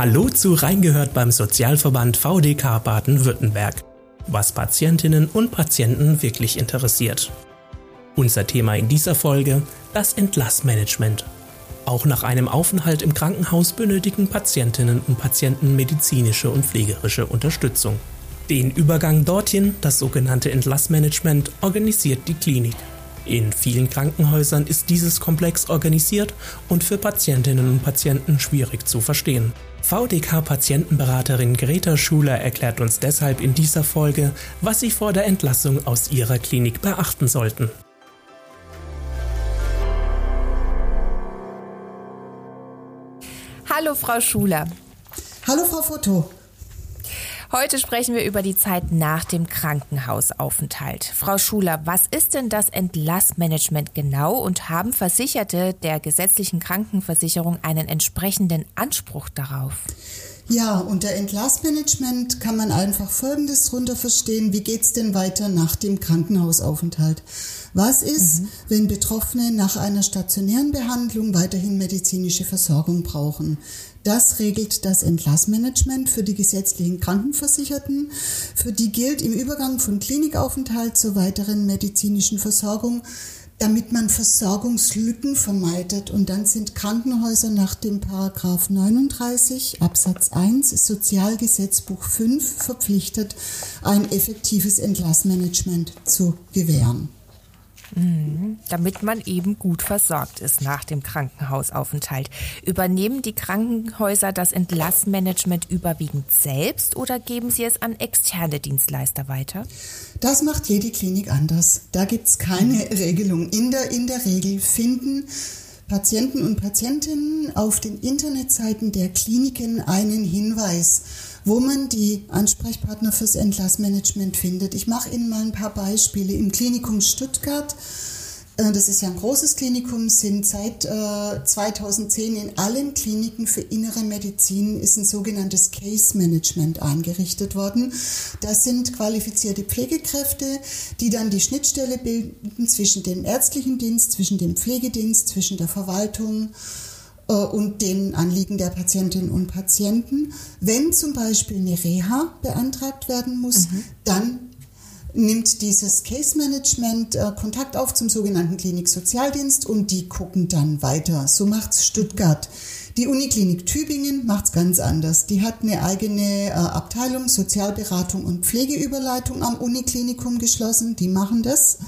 Hallo zu Reingehört beim Sozialverband VDK Baden-Württemberg, was Patientinnen und Patienten wirklich interessiert. Unser Thema in dieser Folge das Entlassmanagement. Auch nach einem Aufenthalt im Krankenhaus benötigen Patientinnen und Patienten medizinische und pflegerische Unterstützung. Den Übergang dorthin, das sogenannte Entlassmanagement, organisiert die Klinik. In vielen Krankenhäusern ist dieses komplex organisiert und für Patientinnen und Patienten schwierig zu verstehen. VDK-Patientenberaterin Greta Schuler erklärt uns deshalb in dieser Folge, was Sie vor der Entlassung aus Ihrer Klinik beachten sollten. Hallo Frau Schuler. Hallo Frau Foto. Heute sprechen wir über die Zeit nach dem Krankenhausaufenthalt. Frau Schuler, was ist denn das Entlassmanagement genau und haben Versicherte der gesetzlichen Krankenversicherung einen entsprechenden Anspruch darauf? Ja, unter Entlassmanagement kann man einfach Folgendes drunter verstehen. Wie geht's denn weiter nach dem Krankenhausaufenthalt? Was ist, mhm. wenn Betroffene nach einer stationären Behandlung weiterhin medizinische Versorgung brauchen? Das regelt das Entlassmanagement für die gesetzlichen Krankenversicherten. Für die gilt im Übergang von Klinikaufenthalt zur weiteren medizinischen Versorgung, damit man Versorgungslücken vermeidet. Und dann sind Krankenhäuser nach dem Paragraph 39 Absatz 1 Sozialgesetzbuch 5 verpflichtet, ein effektives Entlassmanagement zu gewähren. Mhm. damit man eben gut versorgt ist nach dem Krankenhausaufenthalt. Übernehmen die Krankenhäuser das Entlassmanagement überwiegend selbst oder geben sie es an externe Dienstleister weiter? Das macht jede Klinik anders. Da gibt es keine mhm. Regelung. In der, in der Regel finden Patienten und Patientinnen auf den Internetseiten der Kliniken einen Hinweis wo man die Ansprechpartner fürs Entlassmanagement findet. Ich mache Ihnen mal ein paar Beispiele. Im Klinikum Stuttgart, äh, das ist ja ein großes Klinikum, sind seit 2010 äh, in allen Kliniken für innere Medizin ist ein sogenanntes Case Management eingerichtet worden. Das sind qualifizierte Pflegekräfte, die dann die Schnittstelle bilden zwischen dem ärztlichen Dienst, zwischen dem Pflegedienst, zwischen der Verwaltung und den Anliegen der Patientinnen und Patienten. Wenn zum Beispiel eine Reha beantragt werden muss, mhm. dann nimmt dieses Case Management äh, Kontakt auf zum sogenannten Klinik-Sozialdienst und die gucken dann weiter. So macht es Stuttgart. Die Uniklinik Tübingen macht es ganz anders. Die hat eine eigene äh, Abteilung Sozialberatung und Pflegeüberleitung am Uniklinikum geschlossen. Die machen das.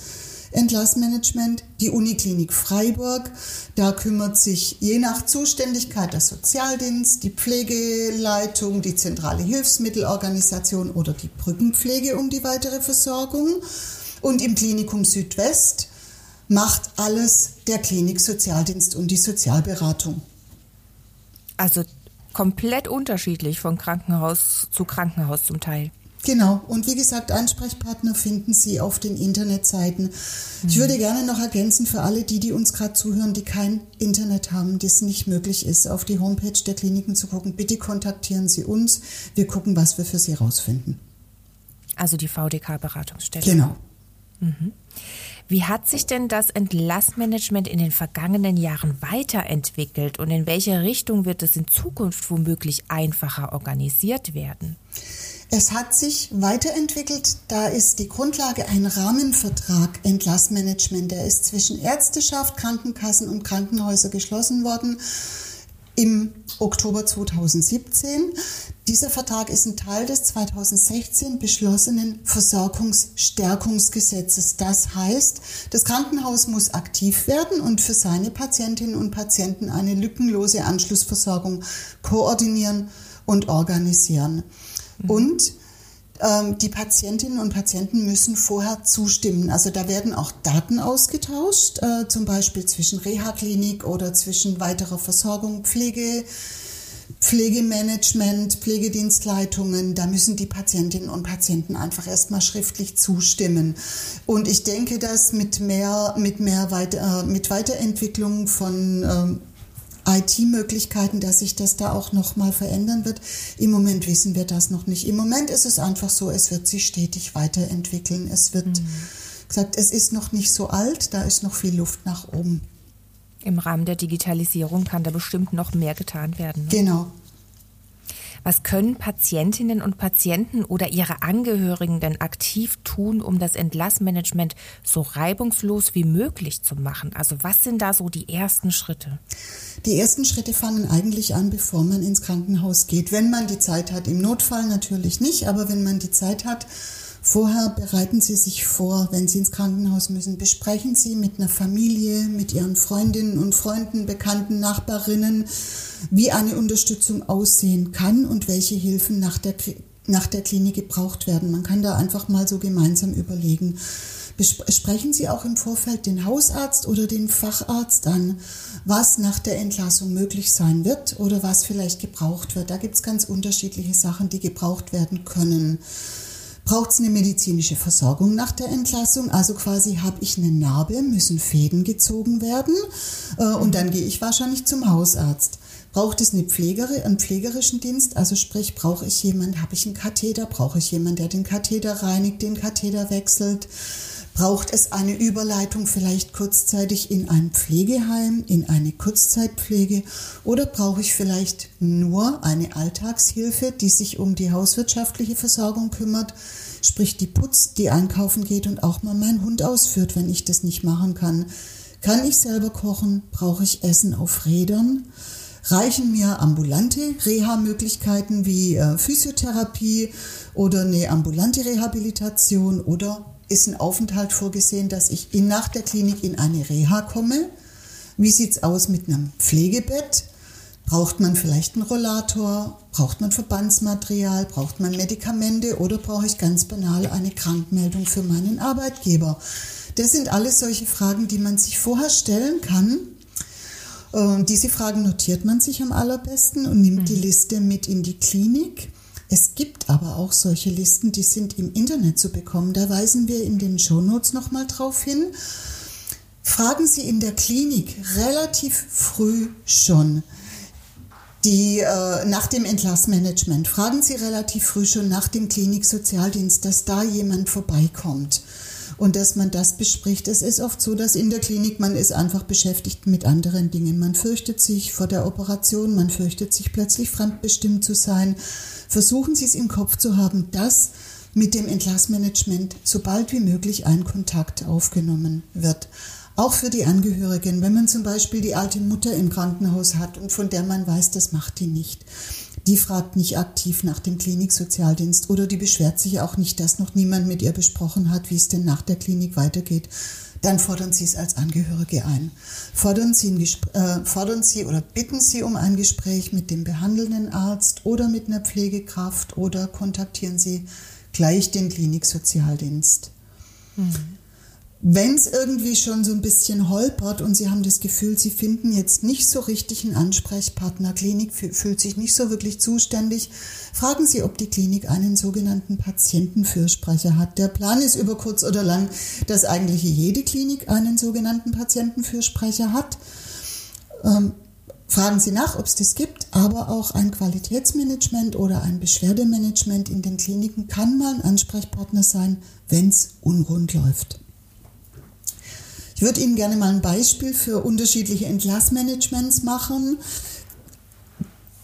Entlassmanagement, die Uniklinik Freiburg. Da kümmert sich je nach Zuständigkeit der Sozialdienst, die Pflegeleitung, die zentrale Hilfsmittelorganisation oder die Brückenpflege um die weitere Versorgung. Und im Klinikum Südwest macht alles der Klinik Sozialdienst und die Sozialberatung. Also komplett unterschiedlich von Krankenhaus zu Krankenhaus zum Teil. Genau. Und wie gesagt, Ansprechpartner finden Sie auf den Internetseiten. Mhm. Ich würde gerne noch ergänzen für alle die, die uns gerade zuhören, die kein Internet haben, das nicht möglich ist, auf die Homepage der Kliniken zu gucken. Bitte kontaktieren Sie uns. Wir gucken, was wir für Sie rausfinden. Also die VDK-Beratungsstelle. Genau. Mhm. Wie hat sich denn das Entlassmanagement in den vergangenen Jahren weiterentwickelt und in welche Richtung wird es in Zukunft womöglich einfacher organisiert werden? Es hat sich weiterentwickelt. Da ist die Grundlage ein Rahmenvertrag Entlassmanagement. Der ist zwischen Ärzteschaft, Krankenkassen und Krankenhäuser geschlossen worden im Oktober 2017. Dieser Vertrag ist ein Teil des 2016 beschlossenen Versorgungsstärkungsgesetzes. Das heißt, das Krankenhaus muss aktiv werden und für seine Patientinnen und Patienten eine lückenlose Anschlussversorgung koordinieren und organisieren. Mhm. Und ähm, die Patientinnen und Patienten müssen vorher zustimmen. Also da werden auch Daten ausgetauscht, äh, zum Beispiel zwischen Reha-Klinik oder zwischen weiterer Versorgung, Pflege, Pflegemanagement, Pflegedienstleitungen, da müssen die Patientinnen und Patienten einfach erstmal schriftlich zustimmen. Und ich denke, dass mit mehr, mit mehr Weiter, äh, mit Weiterentwicklung von ähm, IT-Möglichkeiten, dass sich das da auch nochmal verändern wird. Im Moment wissen wir das noch nicht. Im Moment ist es einfach so, es wird sich stetig weiterentwickeln. Es wird mhm. gesagt, es ist noch nicht so alt, da ist noch viel Luft nach oben. Im Rahmen der Digitalisierung kann da bestimmt noch mehr getan werden. Ne? Genau. Was können Patientinnen und Patienten oder ihre Angehörigen denn aktiv tun, um das Entlassmanagement so reibungslos wie möglich zu machen? Also was sind da so die ersten Schritte? Die ersten Schritte fangen eigentlich an, bevor man ins Krankenhaus geht. Wenn man die Zeit hat, im Notfall natürlich nicht, aber wenn man die Zeit hat, Vorher bereiten Sie sich vor, wenn Sie ins Krankenhaus müssen. Besprechen Sie mit einer Familie, mit Ihren Freundinnen und Freunden, Bekannten, Nachbarinnen, wie eine Unterstützung aussehen kann und welche Hilfen nach der, nach der Klinik gebraucht werden. Man kann da einfach mal so gemeinsam überlegen. Sprechen Sie auch im Vorfeld den Hausarzt oder den Facharzt an, was nach der Entlassung möglich sein wird oder was vielleicht gebraucht wird. Da gibt es ganz unterschiedliche Sachen, die gebraucht werden können. Braucht es eine medizinische Versorgung nach der Entlassung? Also quasi habe ich eine Narbe, müssen Fäden gezogen werden äh, und dann gehe ich wahrscheinlich zum Hausarzt. Braucht es eine Pflegere, einen pflegerischen Dienst? Also sprich, brauche ich jemanden, habe ich einen Katheter, brauche ich jemanden, der den Katheter reinigt, den Katheter wechselt? Braucht es eine Überleitung vielleicht kurzzeitig in ein Pflegeheim, in eine Kurzzeitpflege oder brauche ich vielleicht nur eine Alltagshilfe, die sich um die hauswirtschaftliche Versorgung kümmert, sprich die Putz, die einkaufen geht und auch mal meinen Hund ausführt, wenn ich das nicht machen kann. Kann ich selber kochen? Brauche ich Essen auf Rädern? Reichen mir ambulante Reha-Möglichkeiten wie äh, Physiotherapie oder eine ambulante Rehabilitation oder ist ein Aufenthalt vorgesehen, dass ich nach der Klinik in eine Reha komme. Wie sieht es aus mit einem Pflegebett? Braucht man vielleicht einen Rollator? Braucht man Verbandsmaterial? Braucht man Medikamente? Oder brauche ich ganz banal eine Krankmeldung für meinen Arbeitgeber? Das sind alles solche Fragen, die man sich vorher stellen kann. Und diese Fragen notiert man sich am allerbesten und nimmt die mhm. Liste mit in die Klinik. Es gibt aber auch solche Listen, die sind im Internet zu bekommen. Da weisen wir in den Shownotes nochmal drauf hin. Fragen Sie in der Klinik relativ früh schon die äh, nach dem Entlassmanagement, fragen Sie relativ früh schon nach dem Kliniksozialdienst, dass da jemand vorbeikommt und dass man das bespricht. Es ist oft so, dass in der Klinik man ist einfach beschäftigt mit anderen Dingen. Man fürchtet sich vor der Operation, man fürchtet sich plötzlich fremdbestimmt zu sein. Versuchen Sie es im Kopf zu haben, dass mit dem Entlassmanagement so bald wie möglich ein Kontakt aufgenommen wird. Auch für die Angehörigen, wenn man zum Beispiel die alte Mutter im Krankenhaus hat und von der man weiß, das macht die nicht die fragt nicht aktiv nach dem Kliniksozialdienst oder die beschwert sich auch nicht, dass noch niemand mit ihr besprochen hat, wie es denn nach der Klinik weitergeht. Dann fordern Sie es als Angehörige ein. Fordern Sie, äh, fordern Sie oder bitten Sie um ein Gespräch mit dem behandelnden Arzt oder mit einer Pflegekraft oder kontaktieren Sie gleich den Kliniksozialdienst. Mhm. Wenn es irgendwie schon so ein bisschen holpert und Sie haben das Gefühl, Sie finden jetzt nicht so richtig einen Ansprechpartner, Klinik fühlt sich nicht so wirklich zuständig, fragen Sie, ob die Klinik einen sogenannten Patientenfürsprecher hat. Der Plan ist über kurz oder lang, dass eigentlich jede Klinik einen sogenannten Patientenfürsprecher hat. Ähm, fragen Sie nach, ob es das gibt, aber auch ein Qualitätsmanagement oder ein Beschwerdemanagement in den Kliniken kann mal ein Ansprechpartner sein, wenn es unrund läuft. Ich würde Ihnen gerne mal ein Beispiel für unterschiedliche Entlassmanagements machen.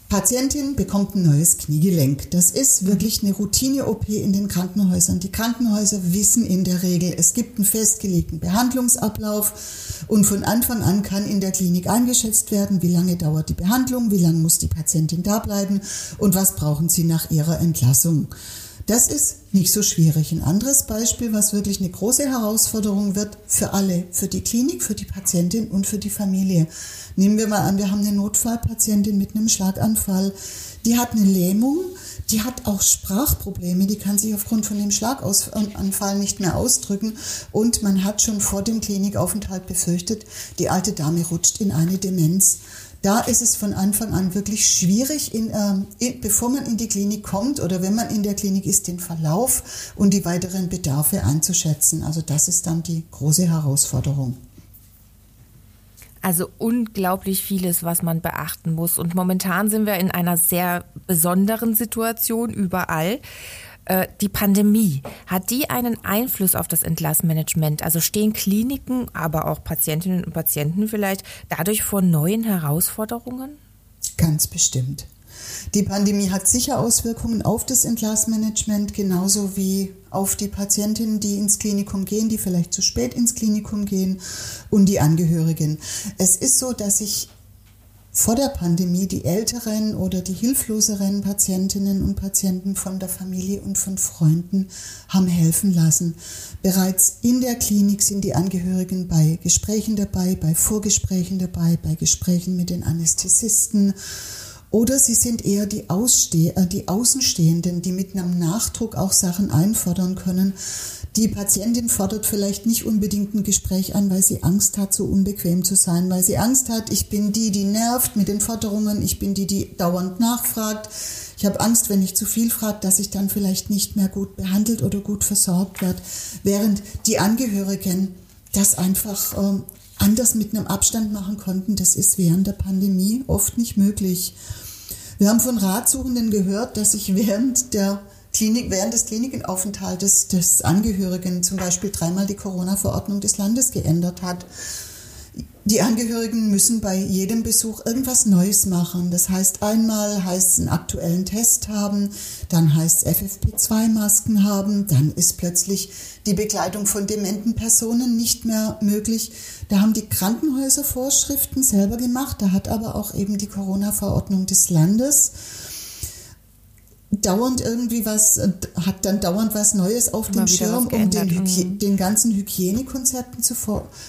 Patientin bekommt ein neues Kniegelenk. Das ist wirklich eine Routine-OP in den Krankenhäusern. Die Krankenhäuser wissen in der Regel, es gibt einen festgelegten Behandlungsablauf und von Anfang an kann in der Klinik eingeschätzt werden, wie lange dauert die Behandlung, wie lange muss die Patientin da bleiben und was brauchen sie nach ihrer Entlassung. Das ist nicht so schwierig. Ein anderes Beispiel, was wirklich eine große Herausforderung wird für alle, für die Klinik, für die Patientin und für die Familie. Nehmen wir mal an, wir haben eine Notfallpatientin mit einem Schlaganfall, die hat eine Lähmung, die hat auch Sprachprobleme, die kann sich aufgrund von dem Schlaganfall nicht mehr ausdrücken und man hat schon vor dem Klinikaufenthalt befürchtet, die alte Dame rutscht in eine Demenz. Da ist es von Anfang an wirklich schwierig, in, äh, bevor man in die Klinik kommt oder wenn man in der Klinik ist, den Verlauf und die weiteren Bedarfe einzuschätzen. Also das ist dann die große Herausforderung. Also unglaublich vieles, was man beachten muss. Und momentan sind wir in einer sehr besonderen Situation überall. Äh, die Pandemie, hat die einen Einfluss auf das Entlassmanagement? Also stehen Kliniken, aber auch Patientinnen und Patienten vielleicht dadurch vor neuen Herausforderungen? Ganz bestimmt. Die Pandemie hat sicher Auswirkungen auf das Entlassmanagement, genauso wie auf die Patientinnen, die ins Klinikum gehen, die vielleicht zu spät ins Klinikum gehen und die Angehörigen. Es ist so, dass ich vor der Pandemie die älteren oder die hilfloseren Patientinnen und Patienten von der Familie und von Freunden haben helfen lassen. Bereits in der Klinik sind die Angehörigen bei Gesprächen dabei, bei Vorgesprächen dabei, bei Gesprächen mit den Anästhesisten. Oder sie sind eher die, Ausste äh, die Außenstehenden, die mit einem Nachdruck auch Sachen einfordern können, die Patientin fordert vielleicht nicht unbedingt ein Gespräch an, weil sie Angst hat, so unbequem zu sein, weil sie Angst hat, ich bin die, die nervt mit den Forderungen, ich bin die, die dauernd nachfragt. Ich habe Angst, wenn ich zu viel frage, dass ich dann vielleicht nicht mehr gut behandelt oder gut versorgt werde, während die Angehörigen das einfach äh, anders mit einem Abstand machen konnten. Das ist während der Pandemie oft nicht möglich. Wir haben von Ratsuchenden gehört, dass sich während der Klinik, während des Klinikaufenthaltes des Angehörigen zum Beispiel dreimal die Corona-Verordnung des Landes geändert hat. Die Angehörigen müssen bei jedem Besuch irgendwas Neues machen. Das heißt, einmal heißt es einen aktuellen Test haben, dann heißt es FFP2-Masken haben, dann ist plötzlich die Begleitung von dementen Personen nicht mehr möglich. Da haben die Krankenhäuser Vorschriften selber gemacht, da hat aber auch eben die Corona-Verordnung des Landes dauernd irgendwie was, äh, hat dann dauernd was Neues auf dem Schirm, um den, mhm. den, ganzen Hygienekonzepten zu,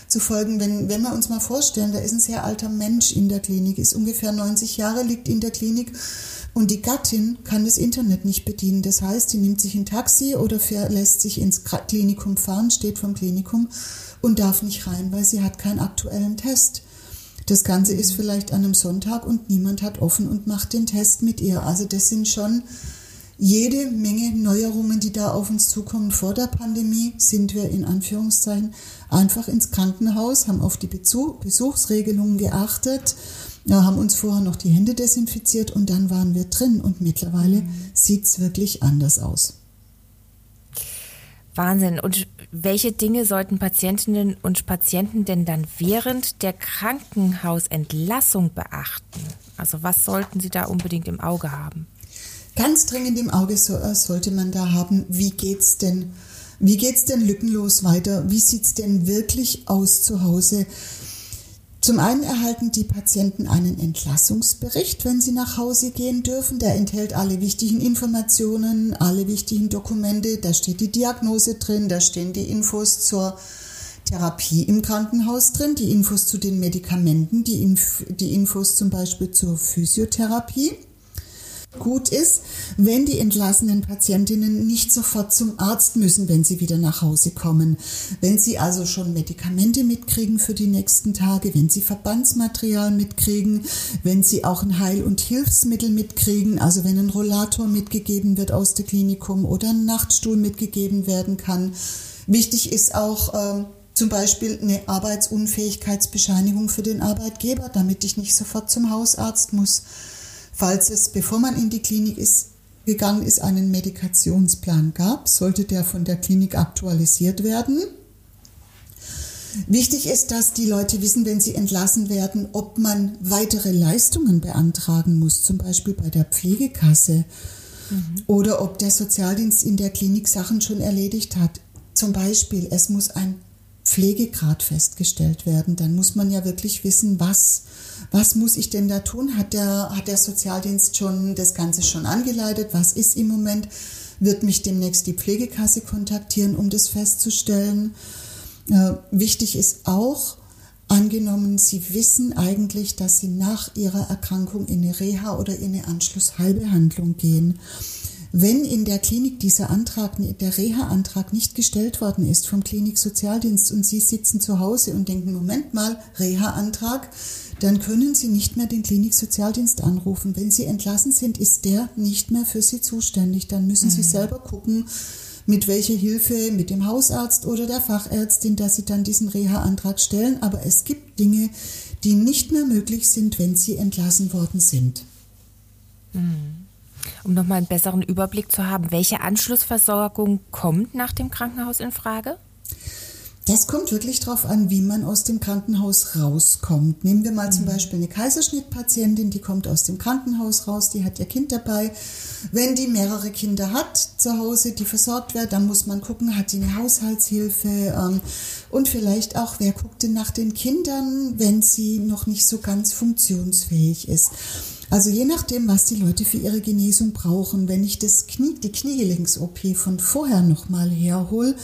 zu folgen. Wenn, wenn wir uns mal vorstellen, da ist ein sehr alter Mensch in der Klinik, ist ungefähr 90 Jahre, liegt in der Klinik und die Gattin kann das Internet nicht bedienen. Das heißt, sie nimmt sich ein Taxi oder lässt sich ins Klinikum fahren, steht vom Klinikum und darf nicht rein, weil sie hat keinen aktuellen Test. Das Ganze ist vielleicht an einem Sonntag und niemand hat offen und macht den Test mit ihr. Also das sind schon jede Menge Neuerungen, die da auf uns zukommen. Vor der Pandemie sind wir in Anführungszeichen einfach ins Krankenhaus, haben auf die Besuchsregelungen geachtet, haben uns vorher noch die Hände desinfiziert und dann waren wir drin. Und mittlerweile mhm. sieht es wirklich anders aus. Wahnsinn. Und welche Dinge sollten Patientinnen und Patienten denn dann während der Krankenhausentlassung beachten? Also was sollten sie da unbedingt im Auge haben? Ganz dringend im Auge äh, sollte man da haben, wie geht's denn, wie geht's denn lückenlos weiter? Wie sieht's denn wirklich aus zu Hause? Zum einen erhalten die Patienten einen Entlassungsbericht, wenn sie nach Hause gehen dürfen. Der enthält alle wichtigen Informationen, alle wichtigen Dokumente. Da steht die Diagnose drin, da stehen die Infos zur Therapie im Krankenhaus drin, die Infos zu den Medikamenten, die, Inf die Infos zum Beispiel zur Physiotherapie gut ist, wenn die entlassenen Patientinnen nicht sofort zum Arzt müssen, wenn sie wieder nach Hause kommen. Wenn sie also schon Medikamente mitkriegen für die nächsten Tage, wenn sie Verbandsmaterial mitkriegen, wenn sie auch ein Heil- und Hilfsmittel mitkriegen, also wenn ein Rollator mitgegeben wird aus dem Klinikum oder ein Nachtstuhl mitgegeben werden kann. Wichtig ist auch, äh, zum Beispiel eine Arbeitsunfähigkeitsbescheinigung für den Arbeitgeber, damit ich nicht sofort zum Hausarzt muss falls es, bevor man in die Klinik ist, gegangen ist, einen Medikationsplan gab, sollte der von der Klinik aktualisiert werden. Wichtig ist, dass die Leute wissen, wenn sie entlassen werden, ob man weitere Leistungen beantragen muss, zum Beispiel bei der Pflegekasse mhm. oder ob der Sozialdienst in der Klinik Sachen schon erledigt hat. Zum Beispiel, es muss ein Pflegegrad festgestellt werden. Dann muss man ja wirklich wissen, was was muss ich denn da tun? Hat der, hat der Sozialdienst schon das Ganze schon angeleitet? Was ist im Moment? Wird mich demnächst die Pflegekasse kontaktieren, um das festzustellen? Äh, wichtig ist auch, angenommen, Sie wissen eigentlich, dass Sie nach Ihrer Erkrankung in eine Reha oder in eine Anschlussheilbehandlung gehen. Wenn in der Klinik dieser Antrag, der Reha-Antrag nicht gestellt worden ist vom Kliniksozialdienst und Sie sitzen zu Hause und denken, Moment mal, Reha-Antrag, dann können Sie nicht mehr den Kliniksozialdienst anrufen. Wenn Sie entlassen sind, ist der nicht mehr für Sie zuständig. Dann müssen mhm. Sie selber gucken, mit welcher Hilfe, mit dem Hausarzt oder der Fachärztin, dass Sie dann diesen Reha-Antrag stellen. Aber es gibt Dinge, die nicht mehr möglich sind, wenn Sie entlassen worden sind. Mhm. Um nochmal einen besseren Überblick zu haben, welche Anschlussversorgung kommt nach dem Krankenhaus in Frage? Das kommt wirklich darauf an, wie man aus dem Krankenhaus rauskommt. Nehmen wir mal zum mhm. Beispiel eine Kaiserschnittpatientin, die kommt aus dem Krankenhaus raus, die hat ihr Kind dabei. Wenn die mehrere Kinder hat zu Hause, die versorgt werden, dann muss man gucken, hat die eine Haushaltshilfe ähm, und vielleicht auch, wer guckt denn nach den Kindern, wenn sie noch nicht so ganz funktionsfähig ist. Also je nachdem, was die Leute für ihre Genesung brauchen. Wenn ich das Knie, die Kniegelenks-OP von vorher nochmal herhole,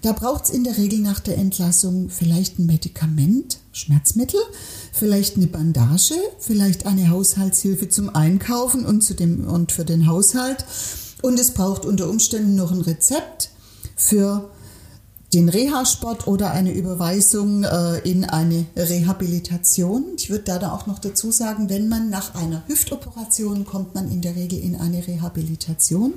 da braucht es in der Regel nach der Entlassung vielleicht ein Medikament, Schmerzmittel, vielleicht eine Bandage, vielleicht eine Haushaltshilfe zum Einkaufen und, zu dem, und für den Haushalt. Und es braucht unter Umständen noch ein Rezept für den Reha-Sport oder eine Überweisung äh, in eine Rehabilitation. Ich würde da auch noch dazu sagen, wenn man nach einer Hüftoperation kommt man in der Regel in eine Rehabilitation.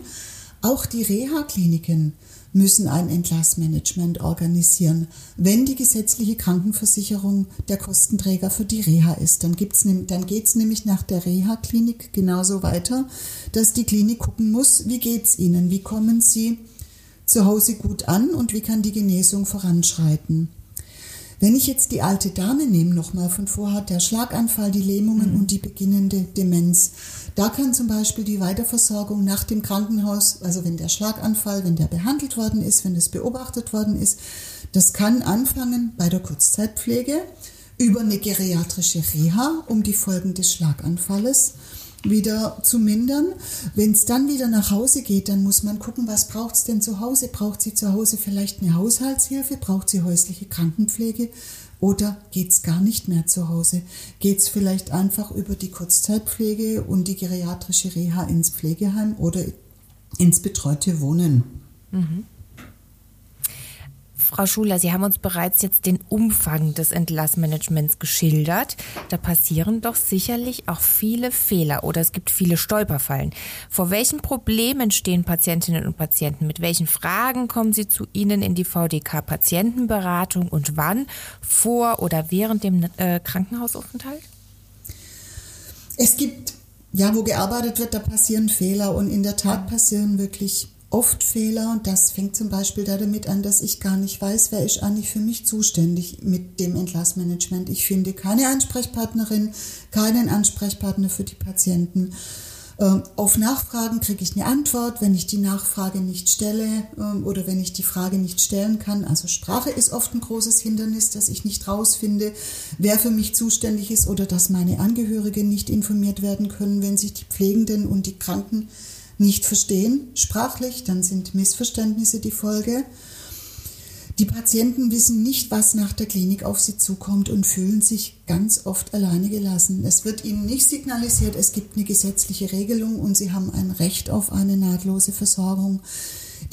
Auch die Reha-Kliniken müssen ein Entlassmanagement organisieren. Wenn die gesetzliche Krankenversicherung der Kostenträger für die Reha ist, dann, gibt's, dann geht es nämlich nach der Reha-Klinik genauso weiter, dass die Klinik gucken muss, wie geht es ihnen, wie kommen sie zu Hause gut an und wie kann die Genesung voranschreiten. Wenn ich jetzt die alte Dame nehme, nochmal von vorher, der Schlaganfall, die Lähmungen mhm. und die beginnende Demenz, da kann zum Beispiel die Weiterversorgung nach dem Krankenhaus, also wenn der Schlaganfall, wenn der behandelt worden ist, wenn es beobachtet worden ist, das kann anfangen bei der Kurzzeitpflege über eine geriatrische Reha, um die Folgen des Schlaganfalles wieder zu mindern. Wenn es dann wieder nach Hause geht, dann muss man gucken, was braucht es denn zu Hause? Braucht sie zu Hause vielleicht eine Haushaltshilfe? Braucht sie häusliche Krankenpflege? Oder geht es gar nicht mehr zu Hause? Geht es vielleicht einfach über die Kurzzeitpflege und die geriatrische Reha ins Pflegeheim oder ins betreute Wohnen? Mhm. Frau Schuler, Sie haben uns bereits jetzt den Umfang des Entlassmanagements geschildert. Da passieren doch sicherlich auch viele Fehler oder es gibt viele Stolperfallen. Vor welchen Problemen stehen Patientinnen und Patienten? Mit welchen Fragen kommen sie zu Ihnen in die VDK-Patientenberatung und wann? Vor oder während dem äh, Krankenhausaufenthalt? Es gibt, ja, wo gearbeitet wird, da passieren Fehler und in der Tat passieren wirklich oft Fehler und das fängt zum Beispiel damit an, dass ich gar nicht weiß, wer ist eigentlich für mich zuständig mit dem Entlassmanagement. Ich finde keine Ansprechpartnerin, keinen Ansprechpartner für die Patienten. Ähm, auf Nachfragen kriege ich eine Antwort, wenn ich die Nachfrage nicht stelle ähm, oder wenn ich die Frage nicht stellen kann. Also Sprache ist oft ein großes Hindernis, dass ich nicht rausfinde, wer für mich zuständig ist oder dass meine Angehörigen nicht informiert werden können, wenn sich die Pflegenden und die Kranken nicht verstehen sprachlich, dann sind Missverständnisse die Folge. Die Patienten wissen nicht, was nach der Klinik auf sie zukommt und fühlen sich ganz oft alleine gelassen. Es wird ihnen nicht signalisiert, es gibt eine gesetzliche Regelung und sie haben ein Recht auf eine nahtlose Versorgung.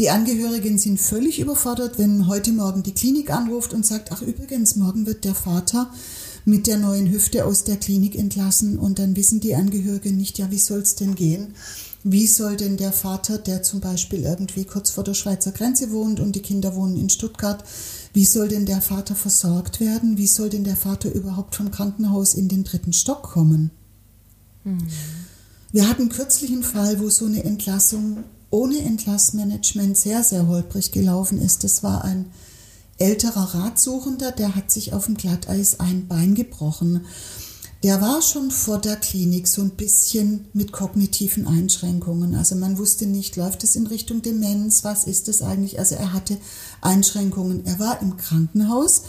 Die Angehörigen sind völlig überfordert, wenn heute Morgen die Klinik anruft und sagt, ach übrigens, morgen wird der Vater mit der neuen Hüfte aus der Klinik entlassen und dann wissen die Angehörigen nicht, ja, wie soll es denn gehen? Wie soll denn der Vater, der zum Beispiel irgendwie kurz vor der Schweizer Grenze wohnt und die Kinder wohnen in Stuttgart, wie soll denn der Vater versorgt werden? Wie soll denn der Vater überhaupt vom Krankenhaus in den dritten Stock kommen? Mhm. Wir hatten kürzlich einen Fall, wo so eine Entlassung ohne Entlassmanagement sehr, sehr holprig gelaufen ist. Das war ein älterer Ratsuchender, der hat sich auf dem Glatteis ein Bein gebrochen der war schon vor der Klinik so ein bisschen mit kognitiven Einschränkungen. Also man wusste nicht, läuft es in Richtung Demenz, was ist das eigentlich? Also er hatte Einschränkungen. Er war im Krankenhaus,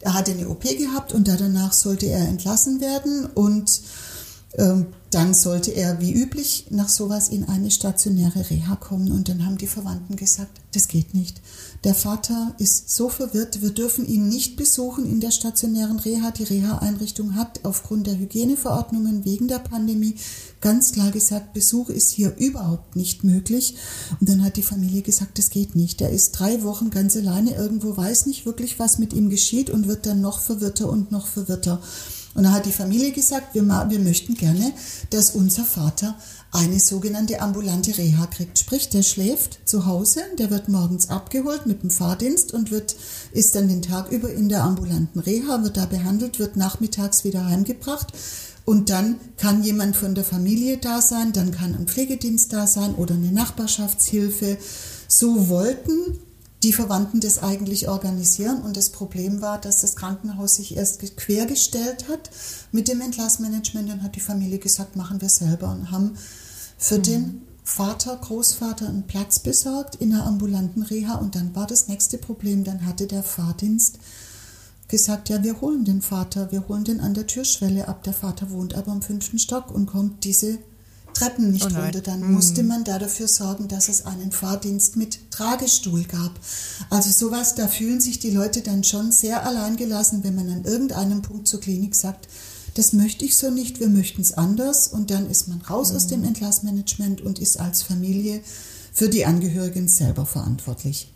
er hatte eine OP gehabt und danach sollte er entlassen werden und ähm, dann sollte er wie üblich nach sowas in eine stationäre Reha kommen. Und dann haben die Verwandten gesagt, das geht nicht. Der Vater ist so verwirrt, wir dürfen ihn nicht besuchen in der stationären Reha. Die Reha-Einrichtung hat aufgrund der Hygieneverordnungen wegen der Pandemie ganz klar gesagt, Besuch ist hier überhaupt nicht möglich. Und dann hat die Familie gesagt, das geht nicht. Er ist drei Wochen ganz alleine irgendwo, weiß nicht wirklich, was mit ihm geschieht und wird dann noch verwirrter und noch verwirrter. Und da hat die Familie gesagt, wir, wir möchten gerne, dass unser Vater eine sogenannte ambulante Reha kriegt. Sprich, der schläft zu Hause, der wird morgens abgeholt mit dem Fahrdienst und wird, ist dann den Tag über in der ambulanten Reha, wird da behandelt, wird nachmittags wieder heimgebracht. Und dann kann jemand von der Familie da sein, dann kann ein Pflegedienst da sein oder eine Nachbarschaftshilfe. So wollten die Verwandten das eigentlich organisieren. Und das Problem war, dass das Krankenhaus sich erst quergestellt hat mit dem Entlassmanagement. Dann hat die Familie gesagt, machen wir selber und haben für mhm. den Vater, Großvater einen Platz besorgt in einer ambulanten Reha. Und dann war das nächste Problem. Dann hatte der Fahrdienst gesagt, ja, wir holen den Vater, wir holen den an der Türschwelle ab. Der Vater wohnt aber im fünften Stock und kommt diese Treppen nicht oh runter. Dann mhm. musste man da dafür sorgen, dass es einen Fahrdienst mit Tragestuhl gab. Also sowas, da fühlen sich die Leute dann schon sehr alleingelassen, wenn man an irgendeinem Punkt zur Klinik sagt, das möchte ich so nicht, wir möchten es anders. Und dann ist man raus mhm. aus dem Entlassmanagement und ist als Familie für die Angehörigen selber verantwortlich.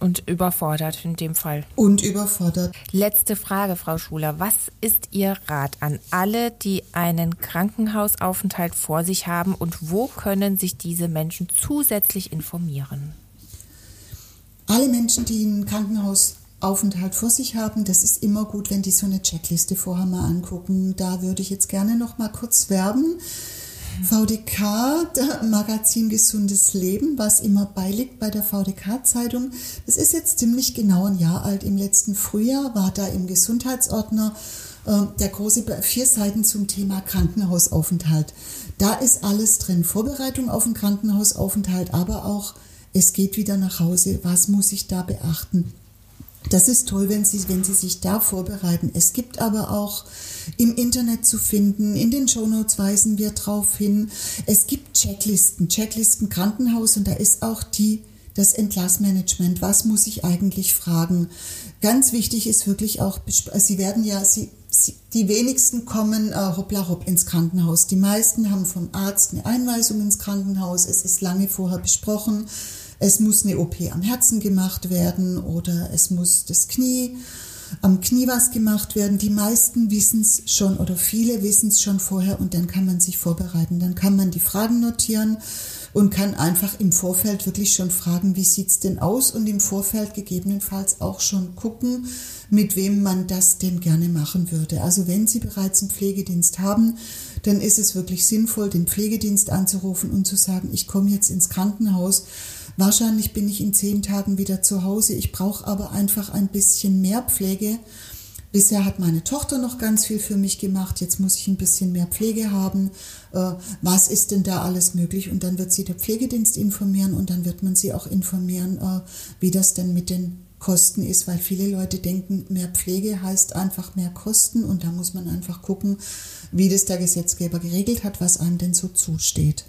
Und überfordert in dem Fall. Und überfordert. Letzte Frage, Frau Schuler. Was ist Ihr Rat an alle, die einen Krankenhausaufenthalt vor sich haben und wo können sich diese Menschen zusätzlich informieren? Alle Menschen, die einen Krankenhausaufenthalt vor sich haben, das ist immer gut, wenn die so eine Checkliste vorher mal angucken. Da würde ich jetzt gerne noch mal kurz werben. VDK, der Magazin Gesundes Leben, was immer beiliegt bei der VDK-Zeitung. Das ist jetzt ziemlich genau ein Jahr alt. Im letzten Frühjahr war da im Gesundheitsordner äh, der große vier Seiten zum Thema Krankenhausaufenthalt. Da ist alles drin. Vorbereitung auf den Krankenhausaufenthalt, aber auch es geht wieder nach Hause. Was muss ich da beachten? Das ist toll, wenn Sie, wenn Sie sich da vorbereiten. Es gibt aber auch im Internet zu finden, in den Shownotes weisen wir darauf hin. Es gibt Checklisten, Checklisten Krankenhaus und da ist auch die das Entlassmanagement. Was muss ich eigentlich fragen? Ganz wichtig ist wirklich auch, Sie werden ja, Sie, Sie die wenigsten kommen äh, hoppla hopp ins Krankenhaus. Die meisten haben vom Arzt eine Einweisung ins Krankenhaus. Es ist lange vorher besprochen es muss eine OP am Herzen gemacht werden oder es muss das Knie, am Knie was gemacht werden. Die meisten wissen es schon oder viele wissen es schon vorher und dann kann man sich vorbereiten. Dann kann man die Fragen notieren und kann einfach im Vorfeld wirklich schon fragen, wie sieht es denn aus und im Vorfeld gegebenenfalls auch schon gucken, mit wem man das denn gerne machen würde. Also wenn Sie bereits einen Pflegedienst haben, dann ist es wirklich sinnvoll, den Pflegedienst anzurufen und zu sagen, ich komme jetzt ins Krankenhaus Wahrscheinlich bin ich in zehn Tagen wieder zu Hause. Ich brauche aber einfach ein bisschen mehr Pflege. Bisher hat meine Tochter noch ganz viel für mich gemacht. Jetzt muss ich ein bisschen mehr Pflege haben. Äh, was ist denn da alles möglich? Und dann wird sie der Pflegedienst informieren und dann wird man sie auch informieren, äh, wie das denn mit den Kosten ist, weil viele Leute denken, mehr Pflege heißt einfach mehr Kosten und da muss man einfach gucken, wie das der Gesetzgeber geregelt hat, was einem denn so zusteht.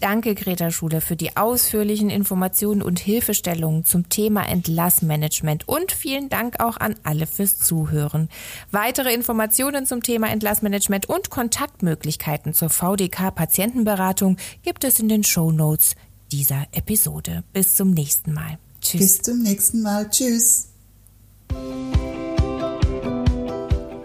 Danke, Greta Schuler, für die ausführlichen Informationen und Hilfestellungen zum Thema Entlassmanagement und vielen Dank auch an alle fürs Zuhören. Weitere Informationen zum Thema Entlassmanagement und Kontaktmöglichkeiten zur VDK Patientenberatung gibt es in den Show Notes dieser Episode. Bis zum nächsten Mal. Tschüss. Bis zum nächsten Mal. Tschüss.